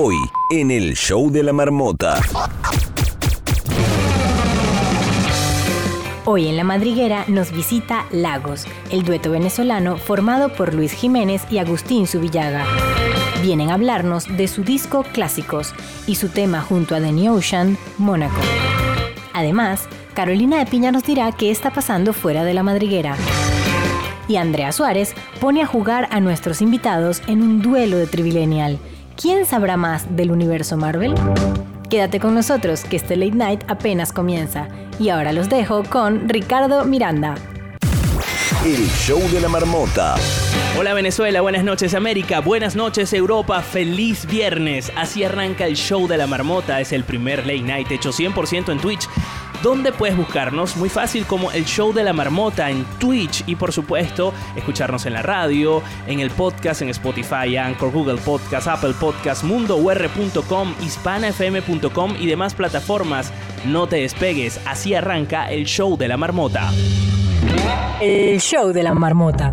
Hoy, en el show de la marmota. Hoy en La Madriguera nos visita Lagos, el dueto venezolano formado por Luis Jiménez y Agustín Subillaga. Vienen a hablarnos de su disco Clásicos y su tema junto a The New Ocean, Mónaco. Además, Carolina de Piña nos dirá qué está pasando fuera de La Madriguera. Y Andrea Suárez pone a jugar a nuestros invitados en un duelo de Trivilenial. ¿Quién sabrá más del universo Marvel? Quédate con nosotros, que este late night apenas comienza. Y ahora los dejo con Ricardo Miranda. El show de la marmota. Hola Venezuela, buenas noches América, buenas noches Europa, feliz viernes. Así arranca el show de la marmota, es el primer late night hecho 100% en Twitch ¿Dónde puedes buscarnos? Muy fácil como el show de la marmota en Twitch y por supuesto escucharnos en la radio, en el podcast, en Spotify, Anchor, Google Podcast, Apple Podcast, mundour.com, hispanafm.com y demás plataformas. No te despegues, así arranca el show de la marmota. El show de la marmota.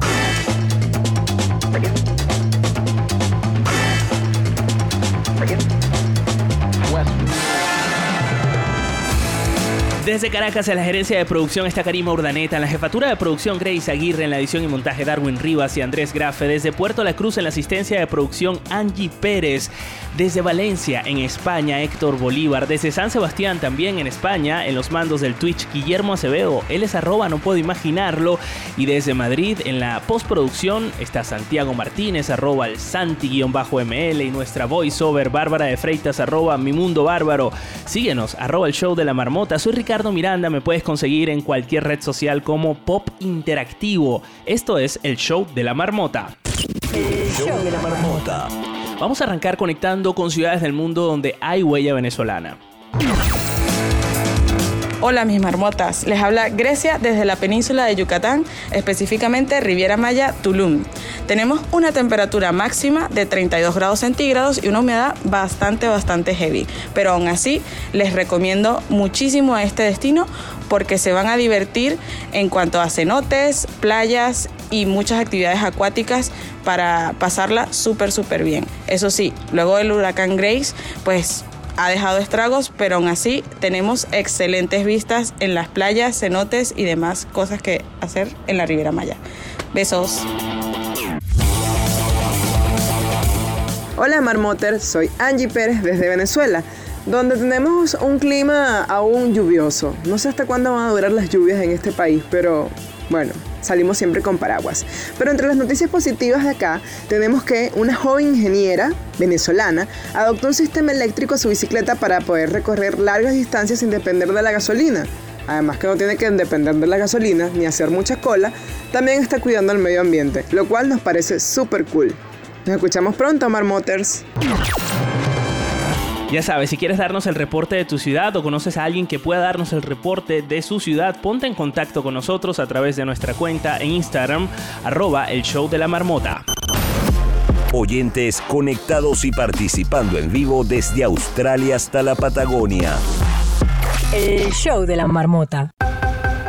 Desde Caracas, en la gerencia de producción está Karima Urdaneta, en la jefatura de producción Grace Aguirre, en la edición y montaje Darwin Rivas y Andrés Grafe, desde Puerto La Cruz en la asistencia de producción Angie Pérez, desde Valencia en España Héctor Bolívar, desde San Sebastián también en España en los mandos del Twitch Guillermo Acevedo, él es arroba, no puedo imaginarlo, y desde Madrid en la postproducción está Santiago Martínez, arroba el Santi-ML y nuestra voiceover Bárbara de Freitas, arroba mi mundo bárbaro. Síguenos, arroba el show de la marmota, soy Ricardo Ricardo Miranda me puedes conseguir en cualquier red social como Pop Interactivo. Esto es el show de la marmota. El show de la marmota. Vamos a arrancar conectando con ciudades del mundo donde hay huella venezolana. Hola mis marmotas, les habla Grecia desde la península de Yucatán, específicamente Riviera Maya, Tulum. Tenemos una temperatura máxima de 32 grados centígrados y una humedad bastante, bastante heavy. Pero aún así, les recomiendo muchísimo a este destino porque se van a divertir en cuanto a cenotes, playas y muchas actividades acuáticas para pasarla súper, súper bien. Eso sí, luego del huracán Grace, pues ha dejado estragos, pero aún así tenemos excelentes vistas en las playas, cenotes y demás cosas que hacer en la Riviera Maya. Besos. Hola Marmoter, soy Angie Pérez desde Venezuela, donde tenemos un clima aún lluvioso. No sé hasta cuándo van a durar las lluvias en este país, pero bueno, salimos siempre con paraguas. Pero entre las noticias positivas de acá tenemos que una joven ingeniera venezolana adoptó un sistema eléctrico a su bicicleta para poder recorrer largas distancias sin depender de la gasolina. Además que no tiene que depender de la gasolina ni hacer mucha cola, también está cuidando el medio ambiente, lo cual nos parece súper cool. Nos escuchamos pronto, Marmoters. Ya sabes, si quieres darnos el reporte de tu ciudad o conoces a alguien que pueda darnos el reporte de su ciudad, ponte en contacto con nosotros a través de nuestra cuenta en Instagram, arroba el show de la marmota. Oyentes conectados y participando en vivo desde Australia hasta la Patagonia. El show de la marmota.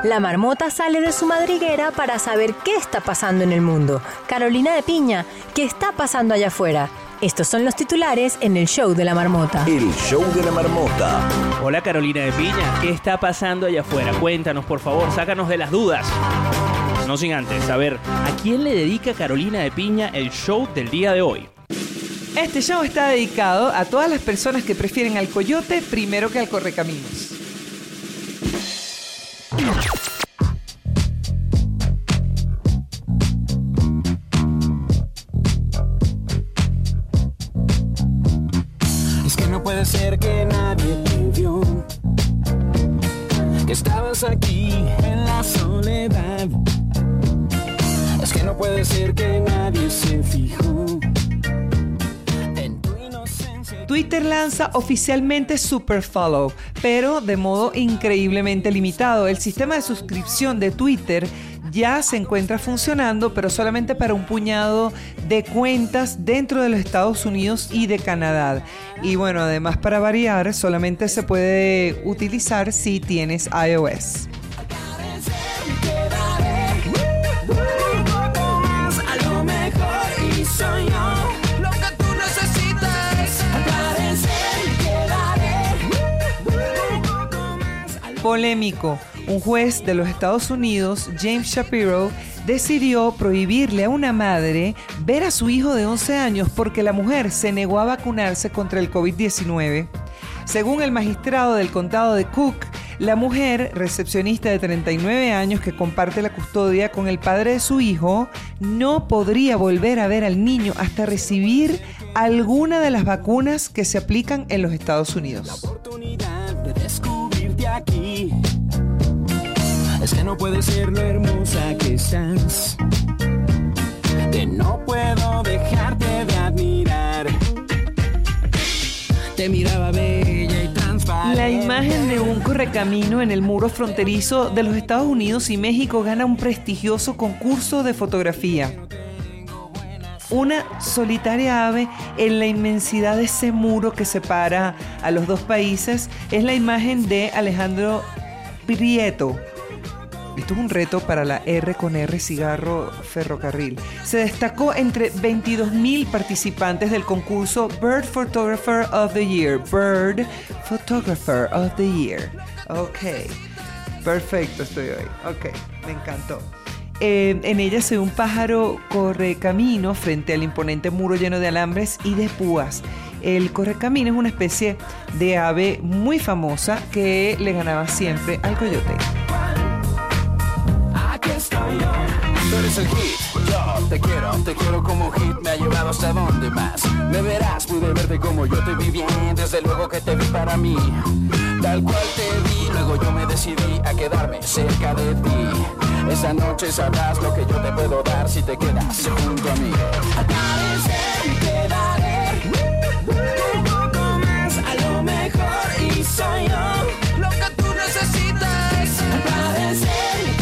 La marmota sale de su madriguera para saber qué está pasando en el mundo. Carolina de Piña, ¿qué está pasando allá afuera? Estos son los titulares en el show de la marmota. El show de la marmota. Hola Carolina de Piña, ¿qué está pasando allá afuera? Cuéntanos por favor, sácanos de las dudas. No sin antes saber a quién le dedica Carolina de Piña el show del día de hoy. Este show está dedicado a todas las personas que prefieren al coyote primero que al correcaminos. Twitter lanza oficialmente Super Follow, pero de modo increíblemente limitado. El sistema de suscripción de Twitter ya se encuentra funcionando, pero solamente para un puñado de cuentas dentro de los Estados Unidos y de Canadá. Y bueno, además para variar, solamente se puede utilizar si tienes iOS. Polémico. Un juez de los Estados Unidos, James Shapiro, decidió prohibirle a una madre ver a su hijo de 11 años porque la mujer se negó a vacunarse contra el COVID-19. Según el magistrado del condado de Cook, la mujer, recepcionista de 39 años que comparte la custodia con el padre de su hijo, no podría volver a ver al niño hasta recibir alguna de las vacunas que se aplican en los Estados Unidos. oportunidad de Es que no ser. La imagen de un correcamino en el muro fronterizo de los Estados Unidos y México gana un prestigioso concurso de fotografía. Una solitaria ave en la inmensidad de ese muro que separa a los dos países es la imagen de Alejandro Prieto. Esto es un reto para la R con R Cigarro Ferrocarril. Se destacó entre 22.000 participantes del concurso Bird Photographer of the Year. Bird Photographer of the Year. Ok. Perfecto estoy hoy. Ok. Me encantó. Eh, en ella se ve un pájaro correcamino frente al imponente muro lleno de alambres y de púas. El correcamino es una especie de ave muy famosa que le ganaba siempre al coyote. Aquí estoy yo. Tú eres el hit, yo te quiero, te quiero como hit, me ha llevado hasta donde más. Me verás, pude verte como yo te vi bien, desde luego que te vi para mí. Tal cual te vi, luego yo me decidí a quedarme cerca de ti. Esa noche sabrás lo que yo te puedo dar si te quedas junto a mí. Al parecer me quedaré un poco más, a lo mejor y soy yo lo que tú necesitas. Al parecer me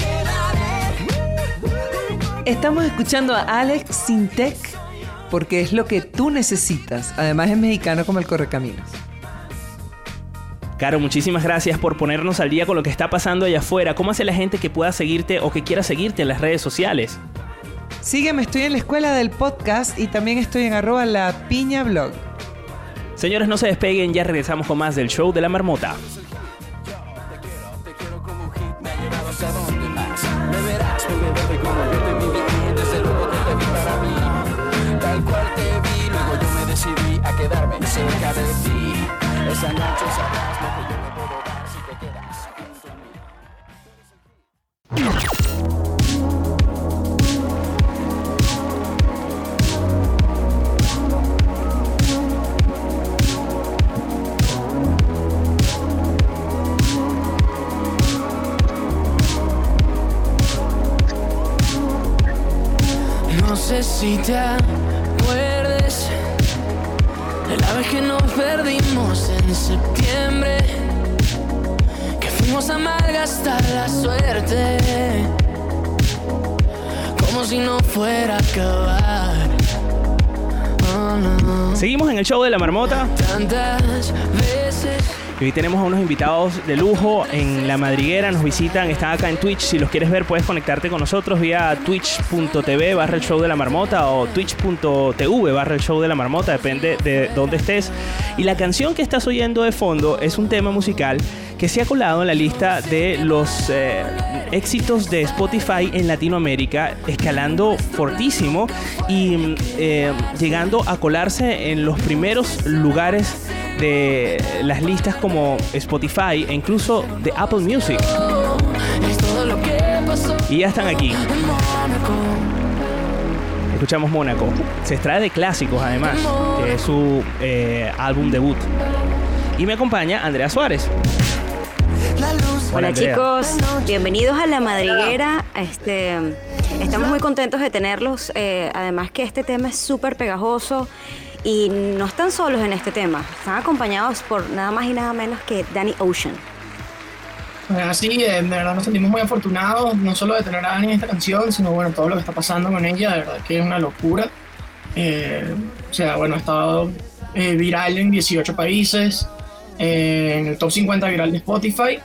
quedaré. Estamos escuchando a Alex Sintec porque es lo que tú necesitas. Además es mexicano como el correcaminos. Caro, muchísimas gracias por ponernos al día con lo que está pasando allá afuera. ¿Cómo hace la gente que pueda seguirte o que quiera seguirte en las redes sociales? Sígueme, estoy en la escuela del podcast y también estoy en arroba la piña blog. Señores, no se despeguen, ya regresamos con más del show de la marmota. Te quiero como hit, me ha llevado hasta donde más. Me verás, pude verte como yo te vi bien, desde luego que te vi para mí. Tal cual te vi, luego yo me decidí a quedarme cerca de ti. Esa noche No sé si te acuerdes de la vez que nos perdimos en septiembre, a malgastar la suerte, como si no fuera a acabar. Oh, no. Seguimos en el show de la marmota. Tantas veces Y hoy tenemos a unos invitados de lujo en La Madriguera, nos visitan, están acá en Twitch. Si los quieres ver, puedes conectarte con nosotros vía twitch.tv barra el show de la marmota o twitch.tv barra el show de la marmota, depende de dónde estés. Y la canción que estás oyendo de fondo es un tema musical que se ha colado en la lista de los eh, éxitos de Spotify en Latinoamérica, escalando fortísimo y mm, eh, llegando a colarse en los primeros lugares de las listas como Spotify e incluso de Apple Music. Y ya están aquí. Escuchamos Mónaco. Se extrae de clásicos además, que es su eh, álbum debut. Y me acompaña Andrea Suárez. Hola Andrea. chicos, bienvenidos a La Madriguera. Este, estamos muy contentos de tenerlos. eh, además que este tema es súper pegajoso y no están solos en este tema. Están acompañados por nada más y nada menos que Danny Ocean. Bueno, Así, eh, de verdad nos sentimos muy afortunados, no solo de tener a Dani en esta canción, sino bueno, todo lo que está pasando con ella, de verdad que es una locura. Eh, o sea, bueno, ha estado eh, viral en 18 países, eh, en el top 50 viral de Spotify.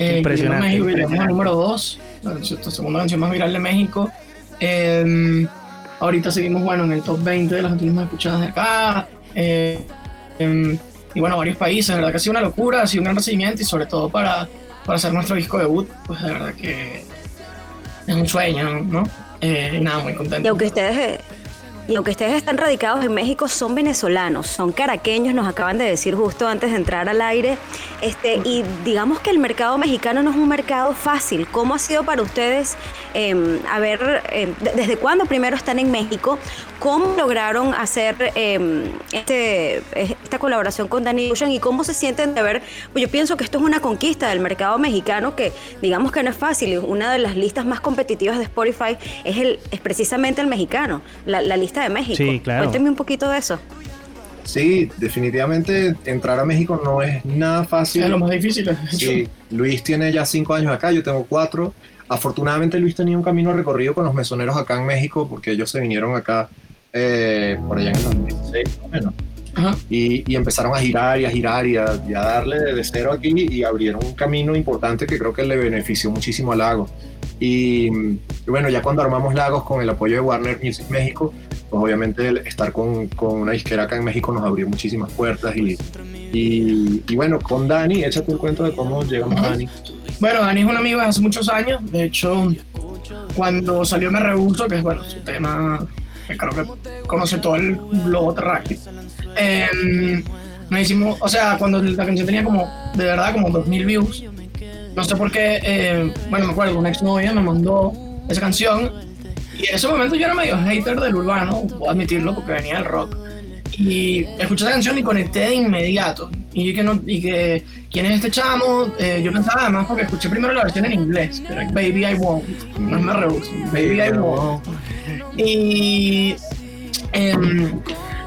Eh, Impresionante, México, llegamos al número 2, la segunda canción más viral de México. Eh, ahorita seguimos, bueno, en el top 20 de las canciones más escuchadas de acá. Eh, em, y bueno, varios países, la verdad que ha sido una locura, ha sido un gran recibimiento y sobre todo para, para hacer nuestro disco debut, pues de verdad que es un sueño, ¿no? Eh, y nada, muy contento. Y aunque ustedes eh, y aunque ustedes están radicados en México, son venezolanos, son caraqueños, nos acaban de decir justo antes de entrar al aire. Este, y digamos que el mercado mexicano no es un mercado fácil. ¿Cómo ha sido para ustedes, eh, a ver, eh, desde cuándo primero están en México? ¿Cómo lograron hacer eh, este, esta colaboración con Danny Ocean y cómo se sienten de ver? Pues yo pienso que esto es una conquista del mercado mexicano que digamos que no es fácil. Una de las listas más competitivas de Spotify es, el, es precisamente el mexicano, la, la lista de México. Sí, claro. Cuénteme un poquito de eso. Sí, definitivamente entrar a México no es nada fácil. Es lo más difícil. Sí, Luis tiene ya cinco años acá, yo tengo cuatro. Afortunadamente Luis tenía un camino recorrido con los mesoneros acá en México porque ellos se vinieron acá eh, por allá en el 2016 más o menos. Y, y empezaron a girar y a girar y a, y a darle de cero aquí y abrieron un camino importante que creo que le benefició muchísimo a Lagos. Y, y bueno, ya cuando armamos Lagos con el apoyo de Warner Music México, pues obviamente el estar con, con una disquera acá en México nos abrió muchísimas puertas y, y, y bueno, con Dani, échate el cuento de cómo llegamos a Dani. Bueno, Dani es un amigo hace muchos años. De hecho, cuando salió Me Rehuso, que es bueno, su tema que creo que conoce todo el globo terráqueo. Eh, nos hicimos, o sea, cuando la canción tenía como, de verdad, como 2000 views. No sé por qué, eh, bueno, me acuerdo, una exnovia me mandó esa canción. Y en ese momento yo era medio hater del urbano, puedo admitirlo, porque venía del rock. Y escuché esa canción y conecté de inmediato. Y que no, y que, ¿quién es este chamo? Eh, yo pensaba además porque escuché primero la versión en inglés, era Baby I Won't, no me rehuso, Baby I Won't. Y em,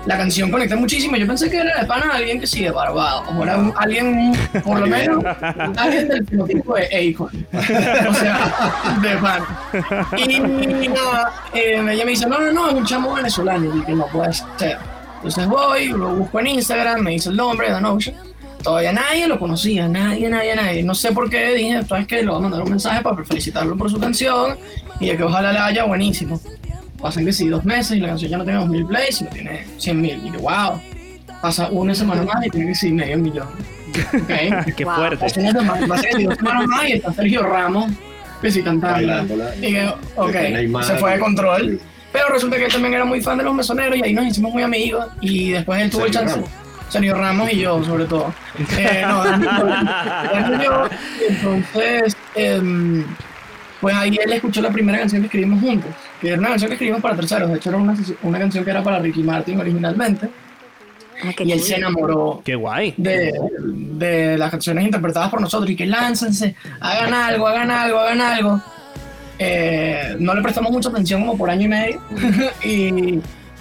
la canción conecté muchísimo. Yo pensé que era de pana de alguien que sí, de Barbados. O era un- alguien, por lo menos, alguien del fenotipo de Akon. o sea, de pana. Y nada, eh, ella me dice, no, no, no, es un chamo venezolano. Y dije, no puede ser. Entonces voy, lo busco en Instagram, me dice el nombre, Ocean. Todavía nadie lo conocía, nadie, nadie, nadie. No sé por qué dije, entonces que le voy a mandar un mensaje para felicitarlo por su canción y de que ojalá le haya buenísimo. Pasan que sí, dos meses y la canción ya no tiene 2000 plays, sino tiene 100 mil. Y yo, wow. Pasa una semana más y tiene que sí, medio millón. Ok. Qué Wow. fuerte. Pasa una semana, pasa que sí, dos semanas más y está Sergio Ramos que sí cantando. Y que, ok, se fue de control. Pero resulta que él también era muy fan de los mesoneros y ahí nos hicimos muy amigos. Y después él tuvo el chance. Ramos. Sergio Ramos y yo, sobre todo. Eh, no, yo. Entonces, em, pues ahí él escuchó la primera canción que escribimos juntos. Que era una canción que escribimos para terceros. De hecho, era una, una canción que era para Ricky Martin originalmente. Ah, Y él se enamoró Qué guay. de, de las canciones interpretadas por nosotros y que láncense, hagan algo, hagan algo, hagan algo. Eh, no le prestamos mucha atención como por año y medio y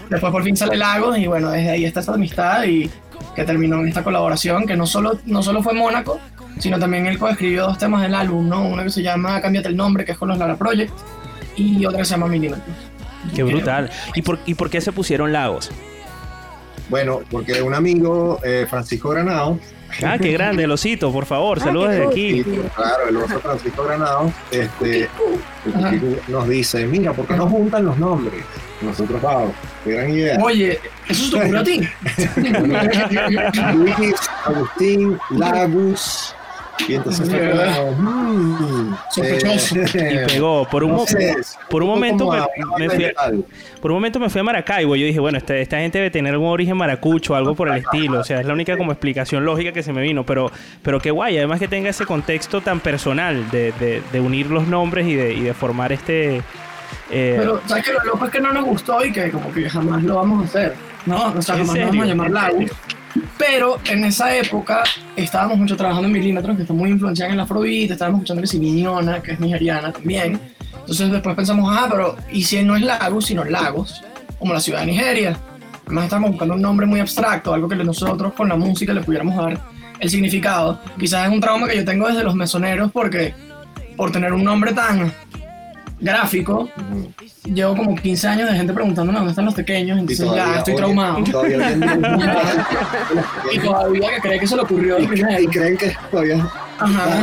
después por fin sale Lagos y bueno, desde ahí está esta amistad y que terminó en esta colaboración que no solo, no solo fue Mónaco, sino también él coescribió dos temas del álbum, ¿no? Uno que se llama Cámbiate el nombre, que es con los Lara Project, y otra se llama Milímetros. Qué brutal. ¿Y por, ¿Y por qué se pusieron lagos? Bueno, porque un amigo, eh, Francisco Granado, Ah, qué grande, el osito, por favor, saludos qué desde aquí. claro, el oso Francisco Granado, este, nos dice, mira, ¿por qué no juntan los nombres? Nosotros, wow, qué gran idea. Oye, ¿eso te ocurrió a ti? Luis, Agustín, Lagos, y entonces fue como, mm, Sospechoso. eh, Y pegó. Por un, entonces, por un momento me, a fui, por un momento me fui a Maracaibo. Yo dije, bueno, esta, esta gente debe tener algún origen maracucho, algo por el estilo. O sea, es la única como explicación lógica que se me vino. Pero, pero qué guay, además que tenga ese contexto tan personal de, de- de unir los nombres y de, y de formar este. eh, Pero, ¿sabes qué? Lo loco es que no nos gustó y que como que jamás lo vamos a hacer, ¿no? O sea, ¿En jamás lo vamos a llamar ¿En Lagos. Pero en esa época estábamos mucho trabajando en milímetros, que está muy influenciada en el afrobeat, estábamos escuchando que si Miñona, que es nigeriana también. Entonces después pensamos, ah, pero ¿y si no es Lagos, sino Lagos? Como la ciudad de Nigeria. Además estábamos buscando un nombre muy abstracto, algo que nosotros con la música le pudiéramos dar el significado. Quizás es un trauma que yo tengo desde los mesoneros porque por tener un nombre tan gráfico, llevo como 15 años de gente preguntándome dónde están los pequeños, entonces ya estoy traumado. y todavía Y todavía que cree que se le ocurrió y, y creen que todavía Ajá.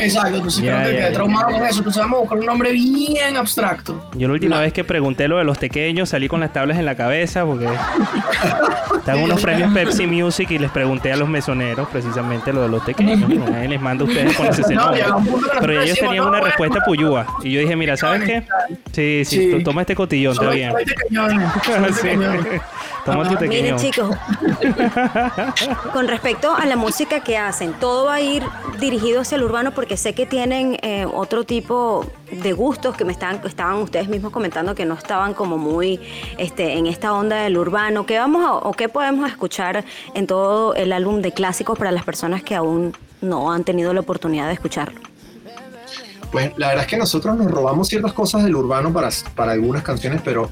Exacto, Ya, creo que ya. traumado con eso. Entonces vamos a buscar un nombre bien abstracto. Yo la última vez que pregunté lo de los pequeños salí con las tablas en la cabeza porque están unos premios Pepsi Music y les pregunté a los mesoneros precisamente lo de los pequeños. Nadie les manda a ustedes ponerse ese No, nombre. nosotros Pero ellos decimos, tenían no, una bueno. respuesta puyúa. Y yo dije, mira, ¿sabes qué? Sí, sí, Sí. tú toma este cotillón, está bien. soy pequeñón, soy Sí. Toma tu Miren pequeño. chicos, con respecto a la música que hacen, todo va a ir dirigido hacia el urbano porque sé que tienen eh, otro tipo de gustos que me estaban, estaban ustedes mismos comentando que no estaban como muy este, en esta onda del urbano. ¿Qué vamos a- o qué podemos escuchar en todo el álbum de clásicos para las personas que aún no han tenido la oportunidad de escucharlo? Pues la verdad es que nosotros nos robamos ciertas cosas del urbano para, para algunas canciones, pero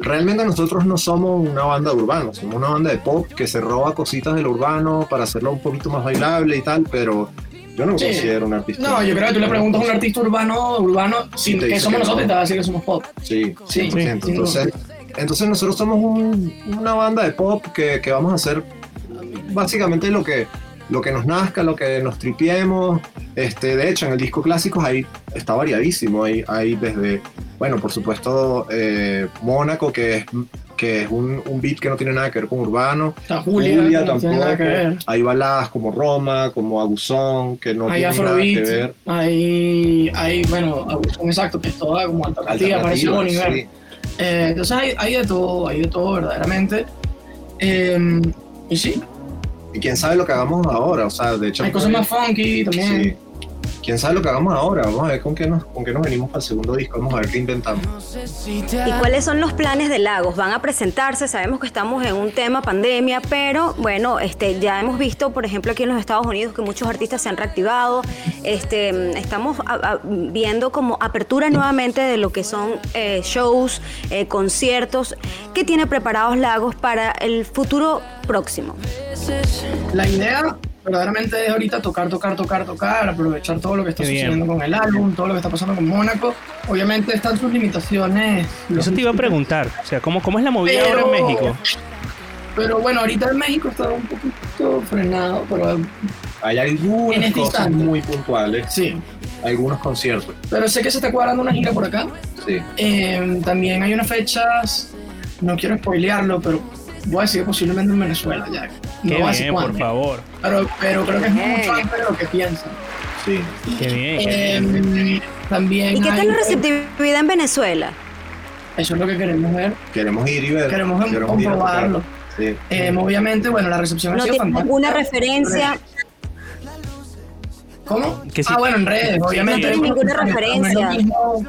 realmente nosotros no somos una banda de urbano, somos una banda de pop que se roba cositas del urbano para hacerlo un poquito más bailable y tal, pero yo no me Sí. considero un artista. No, yo creo que tú le preguntas a un artista urbano, urbano, sin que somos que nosotros, no. y te va a decir que somos pop. Sí, Sí, 100%. sí, entonces, entonces nosotros somos un- una banda de pop que, que vamos a hacer básicamente lo que, lo que nos nazca, lo que nos tripiemos. Este, de hecho, en el disco clásicos ahí está variadísimo. Hay, hay desde, bueno, por supuesto, eh, Mónaco, que es, que es un, un beat que no tiene nada que ver con urbano. Está Julia, no tampoco. Hay baladas como Roma, como Abusón, que no hay tienen nada que ver. hay, hay, bueno, un exacto, que es toda como alternativa, parece Alternativas, Bon Iver. sí. Eh, entonces hay, hay de todo, hay de todo verdaderamente. Eh, y sí, Y quién sabe lo que hagamos ahora. O sea, de hecho. hay cosas más funky también. Sí. Quién sabe lo que hagamos ahora. Vamos a ver con qué nos, con qué nos venimos para el segundo disco. Vamos a ver qué inventamos. ¿Y cuáles son los planes de Lagos? Van a presentarse, sabemos que estamos en un tema pandemia, pero bueno, este, ya hemos visto, por ejemplo, aquí en los Estados Unidos que muchos artistas se han reactivado. Este, estamos a- a- viendo como apertura nuevamente de lo que son eh, shows, eh, conciertos. ¿Qué tiene preparados Lagos para el futuro próximo? La idea verdaderamente es ahorita tocar, tocar, tocar, tocar, aprovechar todo lo que está Qué bien. sucediendo con el álbum, todo lo que está pasando con Mónaco. Obviamente están sus limitaciones. Eso te iba a preguntar. O sea, ¿cómo, cómo es la movida Pero- ahora en México? Pero bueno, ahorita en México está un poquito frenado, pero Hay En algunas este cosas instante. muy puntuales. sí. Algunos conciertos. Pero sé que se está cuadrando una gira por acá. Sí. Eh, también hay unas fechas, no quiero spoilearlo, pero voy a decir posiblemente en Venezuela ya. No Qué voy a decir bien, por favor. Pero, pero creo que es mucho antes de lo que piensan. Sí. Qué bien. qué bien. Eh, también ¿Y qué tal la receptividad en Venezuela? Eso es lo que queremos ver. Queremos ir y ver. Queremos em- a comprobarlo. Sí. Eh, obviamente, bueno, la recepción ¿No ha sido tienes fantástica. alguna referencia? ¿Cómo? Que sí. Ah, bueno, en redes, obviamente. No tienes ninguna referencia. No es, lo mismo,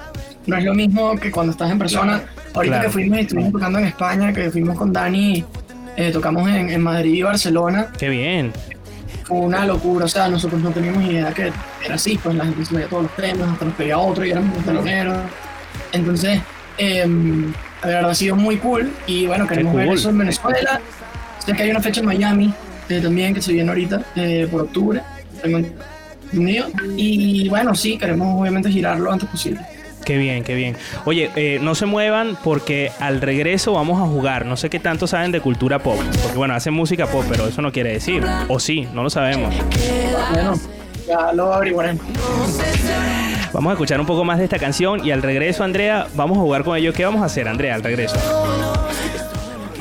no es lo mismo que cuando estás en persona. Ahorita Claro. que fuimos y estuvimos tocando en España, que fuimos con Dani, eh, tocamos en, en Madrid y Barcelona. Qué bien. Fue una locura, o sea, nosotros no teníamos idea que era así, pues la gente se veía todos los temas, hasta nos pedía otro y éramos teloneros. Entonces, eh, la verdad ha sido muy cool y bueno, queremos ver cool. eso en Venezuela. Sé que hay una fecha en Miami eh, también que se viene ahorita eh, por octubre, tengo entendido. Y bueno, sí, queremos obviamente girar lo antes posible. Qué bien, qué bien. Oye, eh, no se muevan porque al regreso vamos a jugar. No sé qué tanto saben de cultura pop. Porque bueno, hacen música pop, pero eso no quiere decir. O sí, no lo sabemos. Bueno, ya lo averiguaremos. Vamos a escuchar un poco más de esta canción y al regreso, Andrea, vamos a jugar con ellos. ¿Qué vamos a hacer, Andrea, al regreso?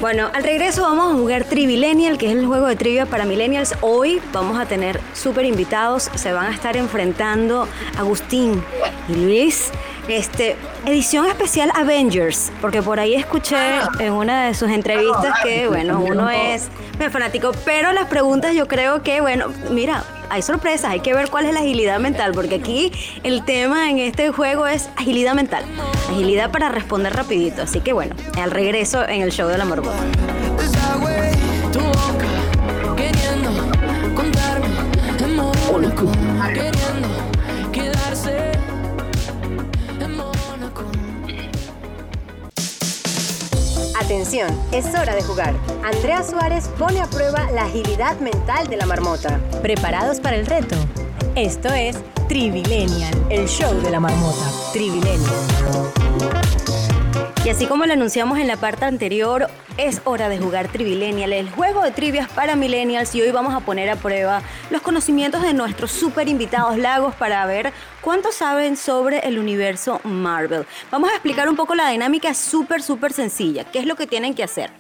Bueno, al regreso vamos a jugar Trivillennial, que es el juego de trivia para millennials. Hoy vamos a tener súper invitados. Se van a estar enfrentando Agustín y Luis. Este, edición especial Avengers, porque por ahí escuché en una de sus entrevistas que, bueno, uno es fanático, pero las preguntas yo creo que, bueno, mira, hay sorpresas, hay que ver cuál es la agilidad mental, porque aquí el tema en este juego es agilidad mental, agilidad para responder rapidito, así que bueno, al regreso en el show de la Morbota. Atención, es hora de jugar. Andrea Suárez pone a prueba la agilidad mental de la marmota. ¿Preparados para el reto? Esto es Trivilenial, el show de la marmota. Trivilenial. Y así como lo anunciamos en la parte anterior, es hora de jugar Trivilenial, el juego de trivias para millennials y hoy vamos a poner a prueba los conocimientos de nuestros super invitados lagos para ver cuánto saben sobre el universo Marvel. Vamos a explicar un poco la dinámica súper, súper sencilla. ¿Qué es lo que tienen que hacer?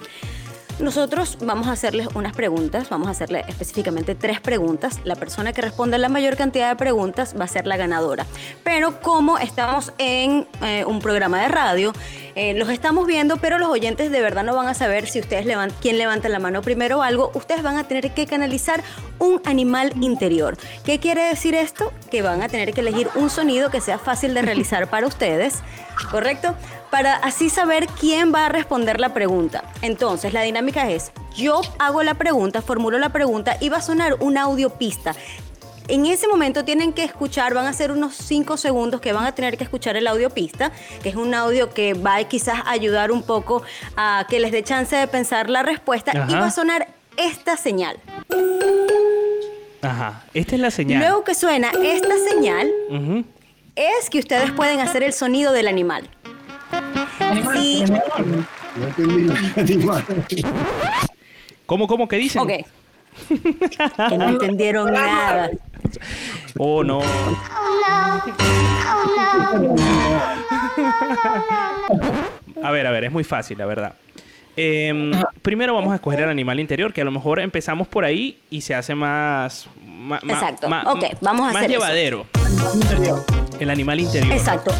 Nosotros vamos a hacerles unas preguntas, vamos a hacerle específicamente tres preguntas. La persona que responda la mayor cantidad de preguntas va a ser la ganadora. Pero como estamos en eh, un programa de radio, eh, los estamos viendo, pero los oyentes de verdad no van a saber si ustedes quién levanta la mano primero o algo. Ustedes van a tener que canalizar un animal interior. ¿Qué quiere decir esto? Que van a tener que elegir un sonido que sea fácil de realizar para ustedes, ¿correcto? Para así saber quién va a responder la pregunta. Entonces, la dinámica es, yo hago la pregunta, formulo la pregunta y va a sonar una audiopista en ese momento tienen que escuchar, van a ser unos 5 segundos que van a tener que escuchar el audio pista, que es un audio que va a quizás ayudar un poco a que les dé chance de pensar la respuesta y va a sonar esta señal. Ajá, esta es la señal. Luego que suena esta señal, es que ustedes pueden hacer el sonido del animal. ¿Cómo, cómo, qué dicen? ok. que no entendieron nada. Oh, no. A ver, a ver, es muy fácil, la verdad. Em, primero vamos a escoger el animal interior, que a lo mejor empezamos por ahí y se hace más... ma- Exacto. ma- Ok, vamos a más hacer eso. llevadero. El animal interior. Exacto.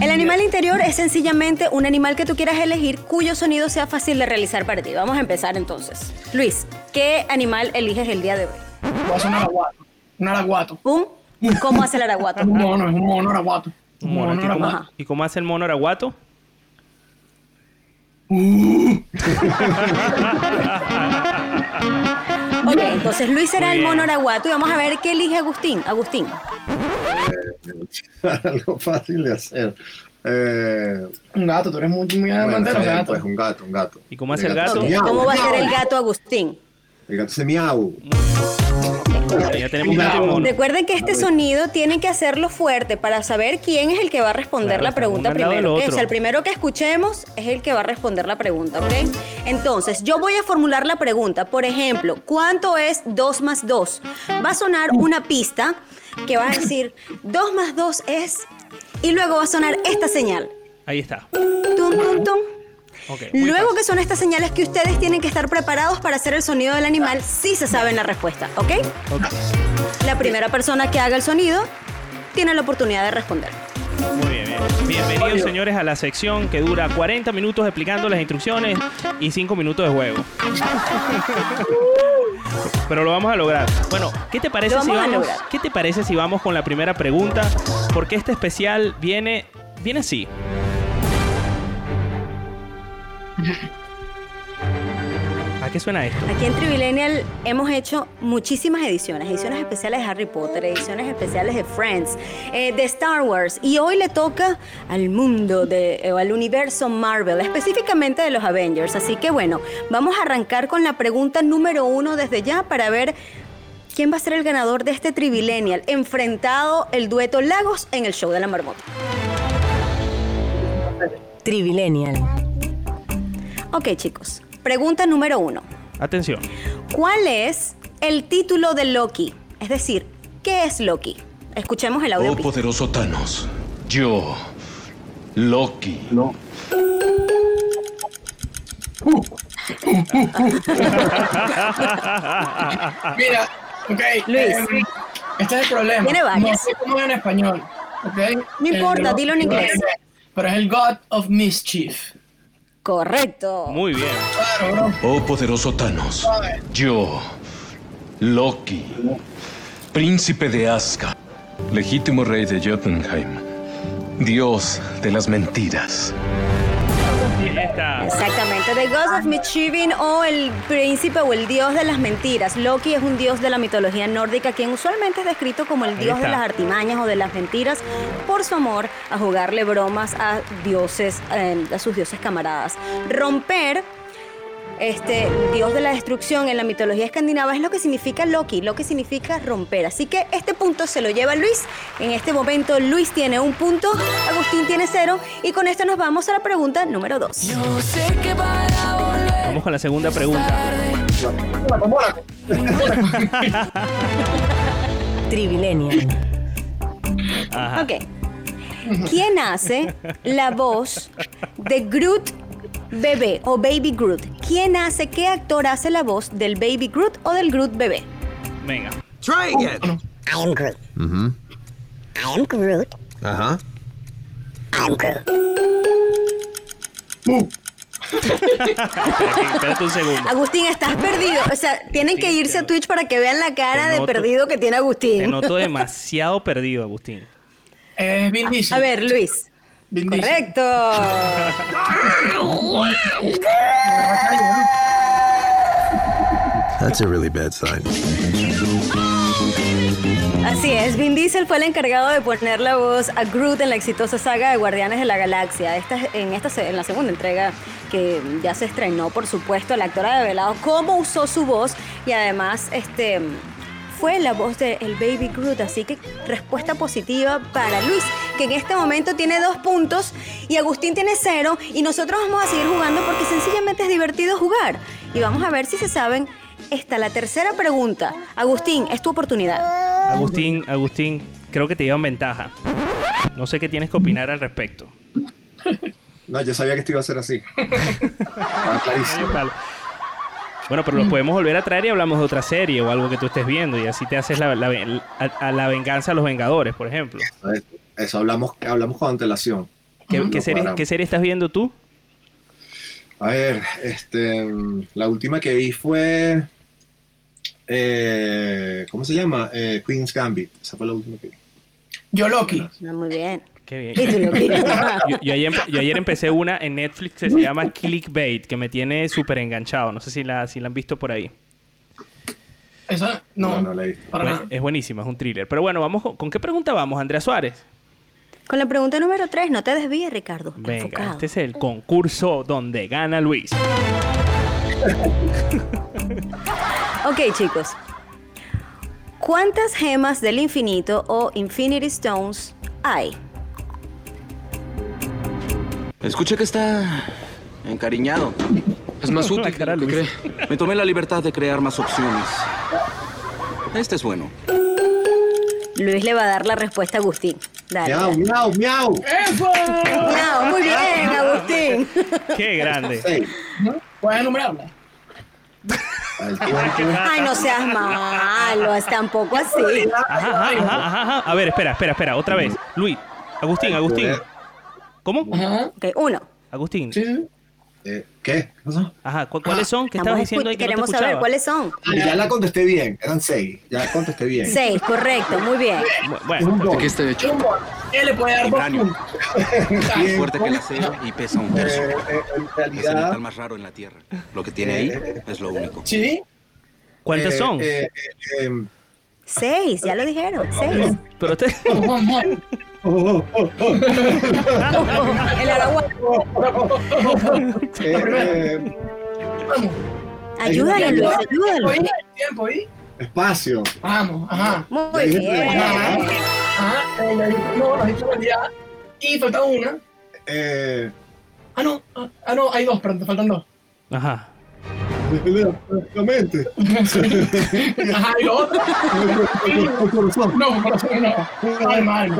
El animal interior es sencillamente un animal que tú quieras elegir cuyo sonido sea fácil de realizar para ti. Vamos a empezar entonces. Luis, ¿qué animal eliges el día de hoy? Voy a hacer un araguato. Un araguato. ¿Un? ¿Cómo hace el araguato? Un mono, es un mono araguato. Un mono. mono ¿Y cómo, araguato. y cómo hace el mono araguato? Ok, entonces Luis será el mono araguato y vamos a ver qué elige Agustín. Agustín. Algo fácil de hacer. Eh, Un gato, tú eres muy, muy bueno, amante de los gatos. pues un gato, un gato. ¿Y cómo hace el gato? hace miau. ¿Cómo va a ser el gato Agustín? El gato hace miau. Ya tenemos. Recuerden que este sonido tienen que hacerlo fuerte para saber quién es el que va a responder Claro, la pregunta primero. O sea, el primero que escuchemos es el que va a responder la pregunta, ¿ok? Entonces, yo voy a formular la pregunta. Por ejemplo, ¿cuánto es 2 más 2? Va a sonar una pista que va a decir 2 más 2 es... Y luego va a sonar esta señal. Ahí está. Tum, tum, tum. Luego fácil. que son estas señales que ustedes tienen que estar preparados para hacer el sonido del animal si se saben la respuesta, ¿ok? La primera persona que haga el sonido tiene la oportunidad de responder. Muy bien, bien. Bienvenidos, señores, a la sección que dura 40 minutos explicando las instrucciones y 5 minutos de juego. Pero lo vamos a lograr. Bueno, ¿qué te parece Lo si vamos a vamos? lograr. ¿Qué te parece si vamos con la primera pregunta? Porque este especial viene viene así. ¿A qué suena esto? Aquí en Trivilenial hemos hecho muchísimas ediciones, ediciones especiales de Harry Potter, ediciones especiales de Friends, eh, de Star Wars, y hoy le toca al mundo, de, eh, al universo Marvel, específicamente de los Avengers. Así que bueno, vamos a arrancar con la pregunta número uno desde ya para ver quién va a ser el ganador de este Trivilenial, enfrentado el dueto Lagos en el show de la marmota. Trivilenial. Ok chicos, pregunta número uno. Atención. ¿Cuál es el título de Loki? Es decir, ¿qué es Loki? Escuchemos el audio. Oh poderoso Thanos, yo, Loki, Mira, ok. Luis. eh, este es el problema. Tiene varias. No sé cómo es en español. ok. No importa, Eh, dilo en inglés. Pero es el God of Mischief. Correcto. Muy bien. Claro, oh poderoso Thanos, yo, Loki, príncipe de Aska, legítimo rey de Jotunheim, dios de las mentiras. Ahí está. Exactamente, The Ghost of Mischievin o el príncipe o el dios de las mentiras. Loki es un dios de la mitología nórdica quien usualmente es descrito como el dios de las artimañas o de las mentiras por su amor a jugarle bromas a dioses, eh, a sus dioses camaradas. Romper este dios de la destrucción en la mitología escandinava es lo que significa Loki, lo que significa romper. Así que este punto se lo lleva Luis. En este momento Luis tiene un punto, Agustín tiene cero y con esto nos vamos a la pregunta número dos. Vamos con la segunda pregunta. Trivilenia. Ok. ¿Quién hace la voz de Groot bebé o Baby Groot? ¿Quién hace, qué actor hace la voz del Baby Groot o del Groot bebé? Venga. Try again. I am Groot. Mm-hmm. I am Groot. Uh-huh. I am Groot. Espérate un segundo. Agustín, estás perdido. O sea, tienen que irse a Twitch para que vean la cara Te de perdido que tiene Te Agustín. noto demasiado perdido, Agustín. Es Diesel. A ver, Luis. Vin. Correcto. That's a really bad sign. Así es, Vin Diesel fue el encargado de poner la voz a Groot en la exitosa saga de Guardianes de la Galaxia. Esta, en, esta, en la segunda entrega que ya se estrenó, por supuesto, el actor ha revelado cómo usó su voz y además este, fue la voz de el Baby Groot. Así que respuesta positiva para Luis, que en este momento tiene dos puntos y Agustín tiene cero y nosotros vamos a seguir jugando porque sencillamente es divertido jugar. Y vamos a ver si se saben esta, la tercera pregunta. Agustín, es tu oportunidad. Agustín, Agustín, creo que te llevan ventaja. No sé qué tienes que opinar al respecto. No, yo sabía que esto iba a ser así. Clarísimo. Vale. Bueno, pero los podemos volver a traer y hablamos de otra serie o algo que tú estés viendo y así te haces la, la- a, a la venganza a los Vengadores, por ejemplo. Eso hablamos, hablamos con antelación. ¿Qué, Lo qué serie, cuadramos. qué serie estás viendo tú? A ver, este, la última que vi fue, eh, ¿cómo se llama? Eh, Queen's Gambit. Esa fue la última que vi. Yo Loki. Ah, Muy bien. Qué bien. Yo, yo ayer, yo ayer empecé una en Netflix que se llama Clickbait, que me tiene súper enganchado. No sé si la, si la han visto por ahí. Esa, no, No, no la he visto. Bueno, es buenísima, es un thriller. Pero bueno, vamos con, ¿con qué pregunta vamos, Andrea Suárez? Con la pregunta número 3, no te desvíes, Ricardo. Venga, Enfocado. este es el concurso donde gana Luis. Ok, chicos. ¿Cuántas gemas del infinito o Infinity Stones hay? Escuché que está encariñado. Es más útil lo que cree. Me tomé la libertad de crear más opciones. Este es bueno. Luis le va a dar la respuesta a Agustín. Dale. Miau, miau, miau. ¡Eso! No, muy bien, Agustín. Qué grande. ¿Puedes tiempo. Ay, no seas malo, es tampoco así. Ajá, ajá, ajá, ajá, ajá. A ver, espera, espera, espera, otra vez. Luis, Agustín, Agustín. ¿Cómo? Ajá. Ok, uno. Agustín. Sí. Eh, ¿Qué? Ajá, ¿cu- ¿cuáles son? ¿Qué Estamos estabas diciendo ahí que no te Queremos saber cuáles son. Ah, ya la contesté bien. Eran seis. Ya contesté bien. Seis, correcto, muy bien. Bueno, un ¿De don. qué está hecho? Él le puede dar Vibranio. Bien, Fuerte que el acero y pesa un Eh, tercio. eh, en Es el metal más raro en la Tierra. Lo que tiene ahí es lo único. Sí. ¿cuántas eh, son? eh, eh, em, Seis, ya lo dijeron, seis. Pero te... oh, oh, oh, El Araguá. eh, eh, Vamos. Ayúdalo, Luis, ayúdalo. Tiempo, ¿y? espacio. Vamos, ajá. Muy bien. Ajá. No, dicho realidad. Y falta una. Eh, Ah, no. Ah, Ah, no, hay dos, pero te faltan dos. Ajá. Exactamente. Ajá, y lo otro. No, corazón, no. Ay, mal.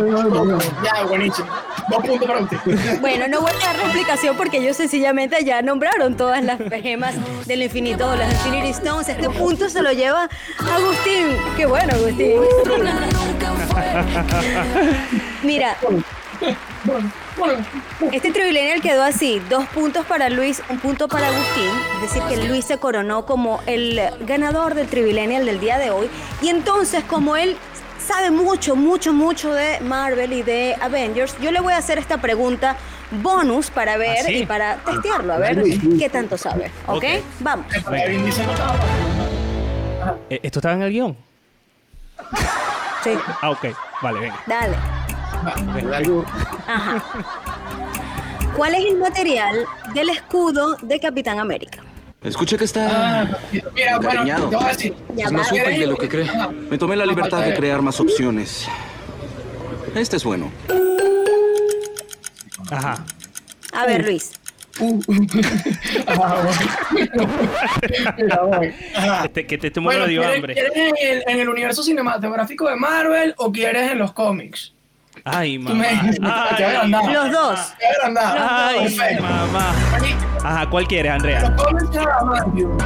Ya, buenísimo. Dos puntos para usted. Bueno, no voy a dar explicación porque ellos sencillamente ya nombraron todas las gemas del infinito las Infinity Stones. Este punto se lo lleva Agustín. Qué bueno, Agustín. Mira. Este trivilenial quedó así: dos puntos para Luis, un punto para Agustín. Es decir, que Luis se coronó como el ganador del trivilenial del día de hoy. Y entonces, como él sabe mucho, mucho, mucho de Marvel y de Avengers, yo le voy a hacer esta pregunta bonus para ver ¿Ah, sí? y para testearlo, a ver qué tanto sabe. ¿Ok? Vamos. Eh, ¿Esto estaba en el guion? Sí, Ah, ok. Vale, venga. dale. Ajá. ¿Cuál es el material del escudo de Capitán América? Escuché que está Ah, mira, bueno, encariñado. te voy a decir. Es más útil de lo que cree. Me tomé la libertad de crear más opciones. Este es bueno. Ajá. A ver, Luis. Este, que te estoy Bueno, ¿quieres, hambre. quieres en, el, en el universo cinematográfico de Marvel o quieres en los cómics? Ay, mamá. Ay. Los dos. Ay, mamá. Ajá, ¿cuál quieres, En Andrea? los cómics es Adamantium.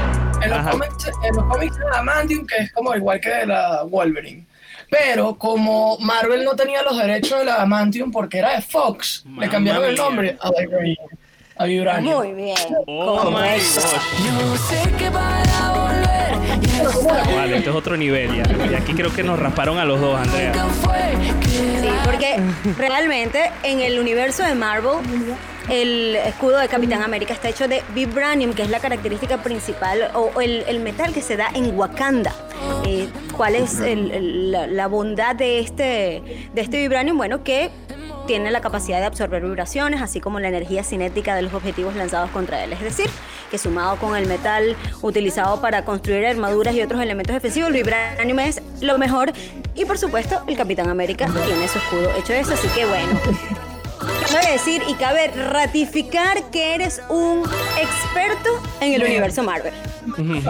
En los cómics, en los cómics es Adamantium, que es como igual que la Wolverine. Pero como Marvel no tenía los derechos del Adamantium porque era de Fox, le cambiaron el nombre a Vibranium. A Vibranium. Muy bien. Oh my. Yo sé que para. Vale, esto es otro nivel ya. Y aquí creo que nos rasparon a los dos, Andrea. Sí, porque realmente en el universo de Marvel el escudo de Capitán América está hecho de vibranium, que es la característica principal o, el, metal que se da en Wakanda. Eh, ¿Cuál es la, bondad este, de este vibranium? Bueno, que tiene la capacidad de absorber vibraciones, así como la energía cinética de los objetivos lanzados contra él. Es decir, que sumado con el metal utilizado para construir armaduras y otros elementos defensivos, el vibranium es lo mejor. Y por supuesto, el Capitán América tiene su escudo hecho de eso, así que bueno. Cabe decir y cabe ratificar que eres un experto en el universo Marvel. Y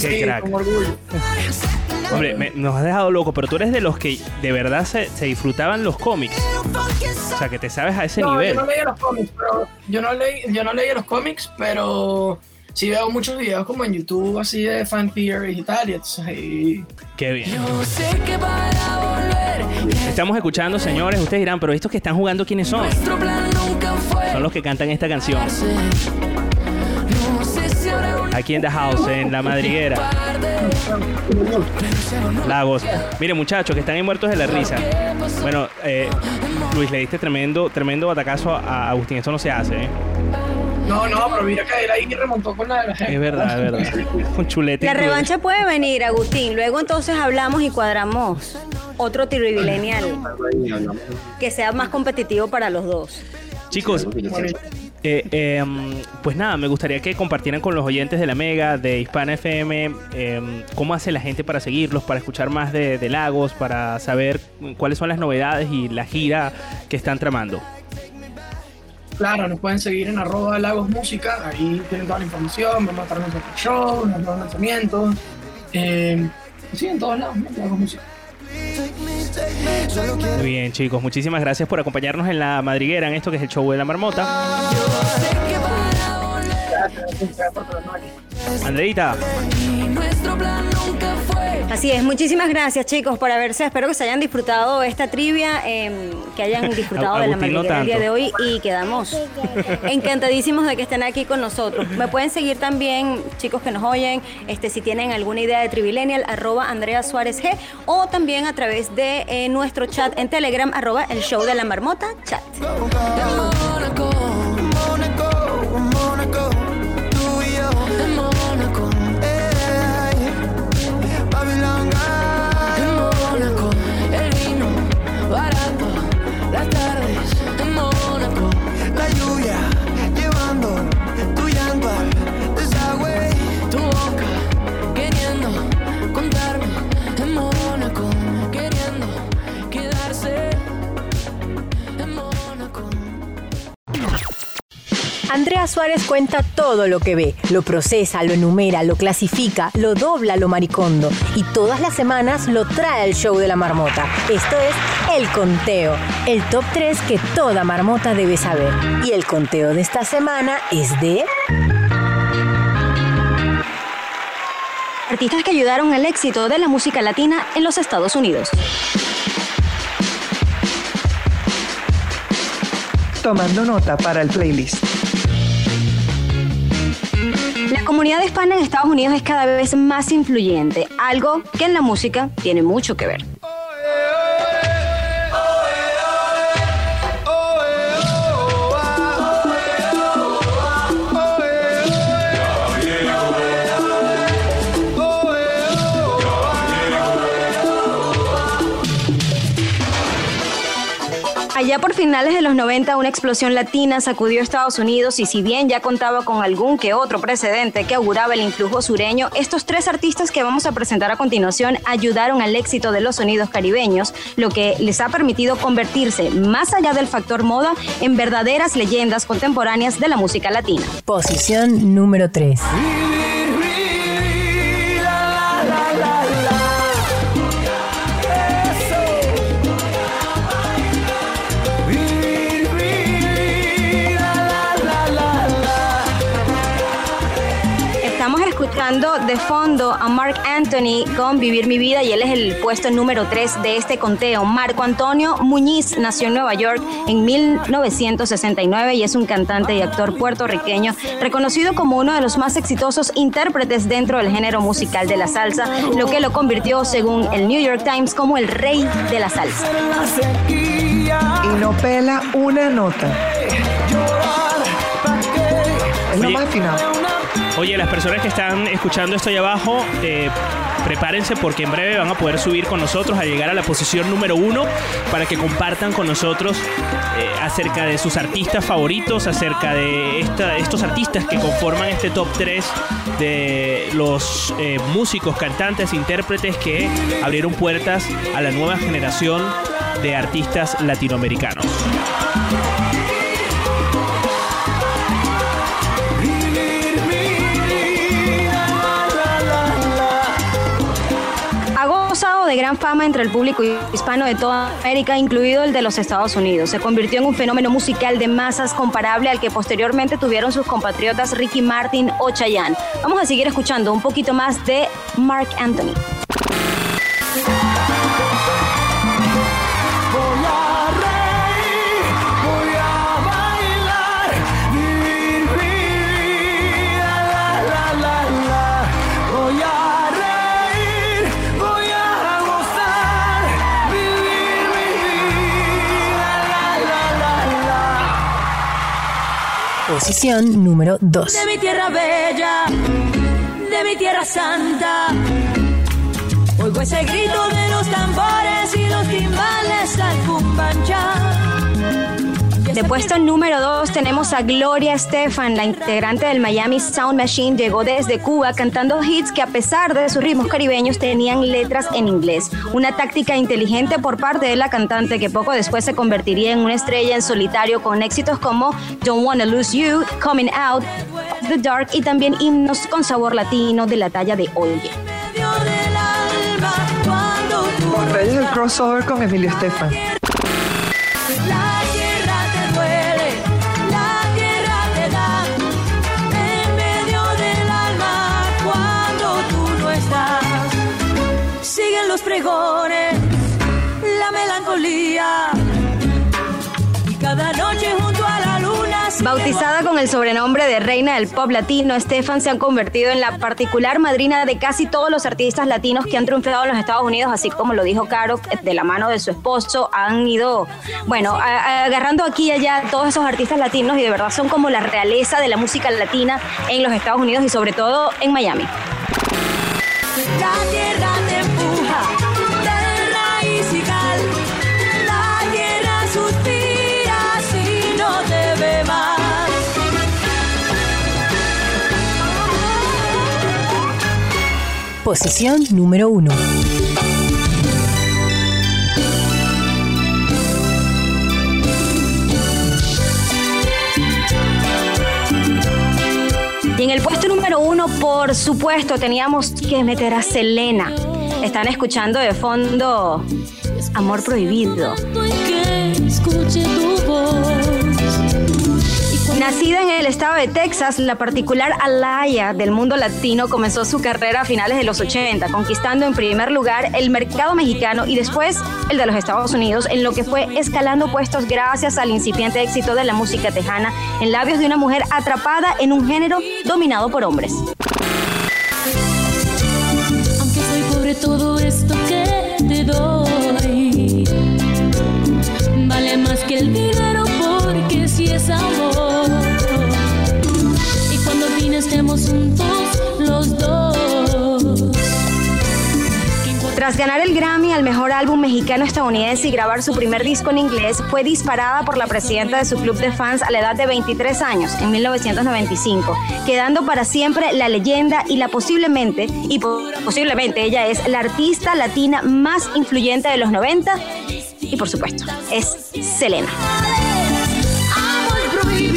Qué sí, crack. con orgullo. Hombre, me- nos has dejado loco, pero tú eres de los que de verdad se, se disfrutaban los cómics. O sea, que te sabes a ese No, nivel. yo no leía los cómics, pero yo no leí, yo no leía los cómics, pero sí veo muchos videos como en YouTube así de fan theories y tal, y Qué bien. Yo sé que para volver Estamos escuchando, señores. Ustedes dirán, pero estos que están jugando, ¿quiénes son? Son los que cantan esta canción. Aquí en The House, en La Madriguera. Lagos. Miren, muchachos, que están ahí muertos de la risa. Bueno, eh, Luis, le diste tremendo, tremendo batacazo a Agustín. Esto no se hace, ¿eh? No, no, pero mira que él ahí remontó con la de la gente. Es verdad, es verdad. Con chulete. La incluido. revancha puede venir, Agustín. Luego entonces hablamos y cuadramos otro trivilenial que sea más competitivo para los dos. Chicos, eh, eh, pues nada, me gustaría que compartieran con los oyentes de la Mega, de Hispana FM, eh, cómo hace la gente para seguirlos, para escuchar más de, de Lagos, para saber cuáles son las novedades y la gira que están tramando. Claro, nos pueden seguir en arroba Lagos Música, ahí tienen toda la información, vamos a estar en nuestro show, nuestros lanzamientos. Eh, sí, en todos lados, ¿no? Lagos Música. Muy bien, chicos, muchísimas gracias por acompañarnos en la madriguera, en esto que es el show de la marmota. Fue. Así es, muchísimas gracias chicos por haberse, espero que se hayan disfrutado esta trivia, eh, que hayan disfrutado de la Agustín, no madriguera el día de hoy y quedamos encantadísimos de que estén aquí con nosotros. Me pueden seguir también, chicos que nos oyen, este, si tienen alguna idea de Trivilenial, arroba Andrea Suárez G, o también a través de eh, nuestro chat en Telegram, arroba el show de la marmota chat. Andrea Suárez cuenta todo lo que ve, lo procesa, lo enumera, lo clasifica, lo dobla, lo maricondo y todas las semanas lo trae al show de la marmota. Esto es El Conteo, el top 3 que toda marmota debe saber. Y el conteo de esta semana es de... Artistas que ayudaron al éxito de la música latina en los Estados Unidos. Tomando nota para el playlist. La comunidad hispana en Estados Unidos es cada vez más influyente, algo que en la música tiene mucho que ver. Allá por finales de los 90, una explosión latina sacudió Estados Unidos y si bien ya contaba con algún que otro precedente que auguraba el influjo sureño, estos tres artistas que vamos a presentar a continuación ayudaron al éxito de los sonidos caribeños, lo que les ha permitido convertirse, más allá del factor moda, en verdaderas leyendas contemporáneas de la música latina. Posición número 3. Escuchando de fondo a Mark Anthony con Vivir mi vida y él es el puesto número 3 de este conteo. Marco Antonio Muñiz nació en Nueva York en 1969 y es un cantante y actor puertorriqueño reconocido como uno de los más exitosos intérpretes dentro del género musical de la salsa, lo que lo convirtió, según el New York Times, como el rey de la salsa. Y no pela una nota. Es lo más. Oye, las personas que están escuchando esto ahí abajo, eh, prepárense porque en breve van a poder subir con nosotros a llegar a la posición número uno para que compartan con nosotros eh, acerca de sus artistas favoritos, acerca de estos artistas que conforman este top 3 de los eh, músicos, cantantes, intérpretes que abrieron puertas a la nueva generación de artistas latinoamericanos. Gran fama entre el público hispano de toda América, incluido el de los Estados Unidos. Se convirtió en un fenómeno musical de masas comparable al que posteriormente tuvieron sus compatriotas Ricky Martin o Chayanne. Vamos a seguir escuchando un poquito más de Mark Anthony. Posición número 2. De mi tierra bella, de mi tierra santa. Oigo ese grito de los tambores De puesto número 2 tenemos a Gloria Estefan, la integrante del Miami Sound Machine, llegó desde Cuba cantando hits que a pesar de sus ritmos caribeños tenían letras en inglés. Una táctica inteligente por parte de la cantante que poco después se convertiría en una estrella en solitario con éxitos como Don't Wanna Lose You, Coming Out, The Dark y también himnos con sabor latino de la talla de Oye. Del crossover con Emilio Estefan. Los pregones, la melancolía y cada noche junto a la luna. sigue Bautizada con el sobrenombre de Reina del Pop Latino, Stefan se ha convertido en la particular madrina de casi todos los artistas latinos que han triunfado en los Estados Unidos, así como lo dijo Caro, de la mano de su esposo, han ido, bueno, agarrando aquí y allá todos esos artistas latinos y de verdad son como la realeza de la música latina en los Estados Unidos y sobre todo en Miami. La tierra Posición número 1. Y en el puesto número uno, por supuesto, teníamos que meter a Selena. Están escuchando de fondo Amor Prohibido. Que escuche tu voz. Nacida en el estado de Texas, la particular Alaya del mundo latino comenzó su carrera a finales de los 80, conquistando en primer lugar el mercado mexicano y después el de los Estados Unidos, en lo que fue escalando puestos gracias al incipiente éxito de la música tejana en labios de una mujer atrapada en un género dominado por hombres. Aunque soy pobre, todo esto Tras ganar el Grammy al mejor álbum mexicano-estadounidense y grabar su primer disco en inglés, fue disparada por la presidenta de su club de fans a la edad de 23 años, en 1995, quedando para siempre la leyenda y la posiblemente, y po- posiblemente ella es la artista latina más influyente de los 90 y por supuesto, es Selena.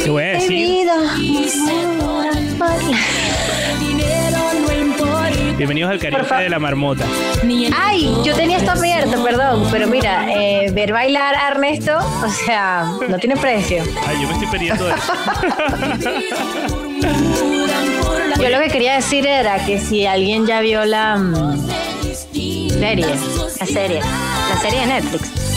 Te voy a decir. Bienvenidos al karaoke de la marmota. Ay, yo tenía esto abierto, perdón, pero mira, eh, ver bailar a Ernesto, o sea, no tiene precio. Ay, yo me estoy perdiendo de eso. Yo lo que quería decir era que si alguien ya vio la mm, serie, La serie, la serie de Netflix.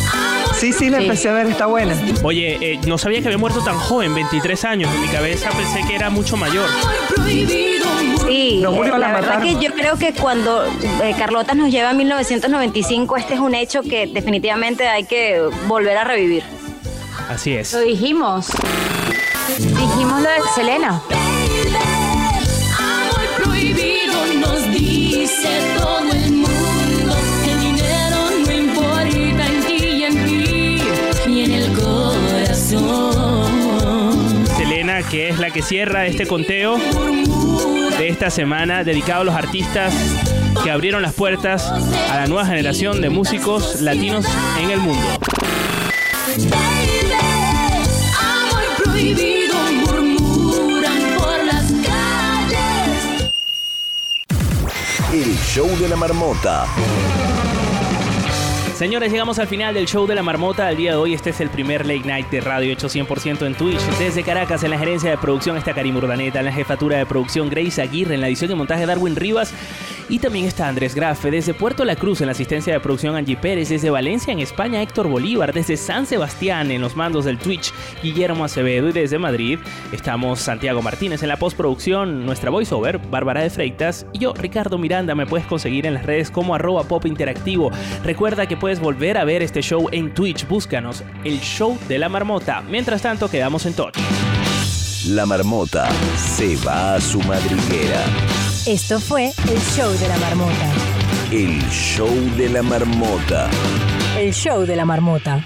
Sí, sí, la empecé a ver, está buena. Oye, eh, no sabía que había muerto tan joven, 23 años. En mi cabeza pensé que era mucho mayor. Sí, No, Julio, eh, la la verdad que yo creo que cuando eh, Carlota nos lleva a 1995, este es un hecho que definitivamente hay que volver a revivir. Así es. lo dijimos. Dijimos lo de Selena. Nos. Selena, que es la que cierra este conteo esta semana dedicado a los artistas que abrieron las puertas a la nueva generación de músicos latinos en el mundo. El show de la marmota. Señores, llegamos al final del show de la marmota. El día de hoy este es el primer late night de radio hecho 100% en Twitch. Desde Caracas, en la gerencia de producción está Karim Urdaneta, en la jefatura de producción Grace Aguirre, en la edición y montaje Darwin Rivas. Y también está Andrés Grafe, desde Puerto La Cruz en la asistencia de producción Angie Pérez, desde Valencia en España Héctor Bolívar, desde San Sebastián en los mandos del Twitch Guillermo Acevedo y desde Madrid estamos Santiago Martínez en la postproducción, nuestra voiceover Bárbara de Freitas y yo Ricardo Miranda me puedes conseguir en las redes como arroba pop interactivo. Recuerda que puedes volver a ver este show en Twitch, búscanos el show de la marmota. Mientras tanto quedamos en touch. La marmota se va a su madriguera. Esto fue el show de la marmota. El show de la marmota. El show de la marmota.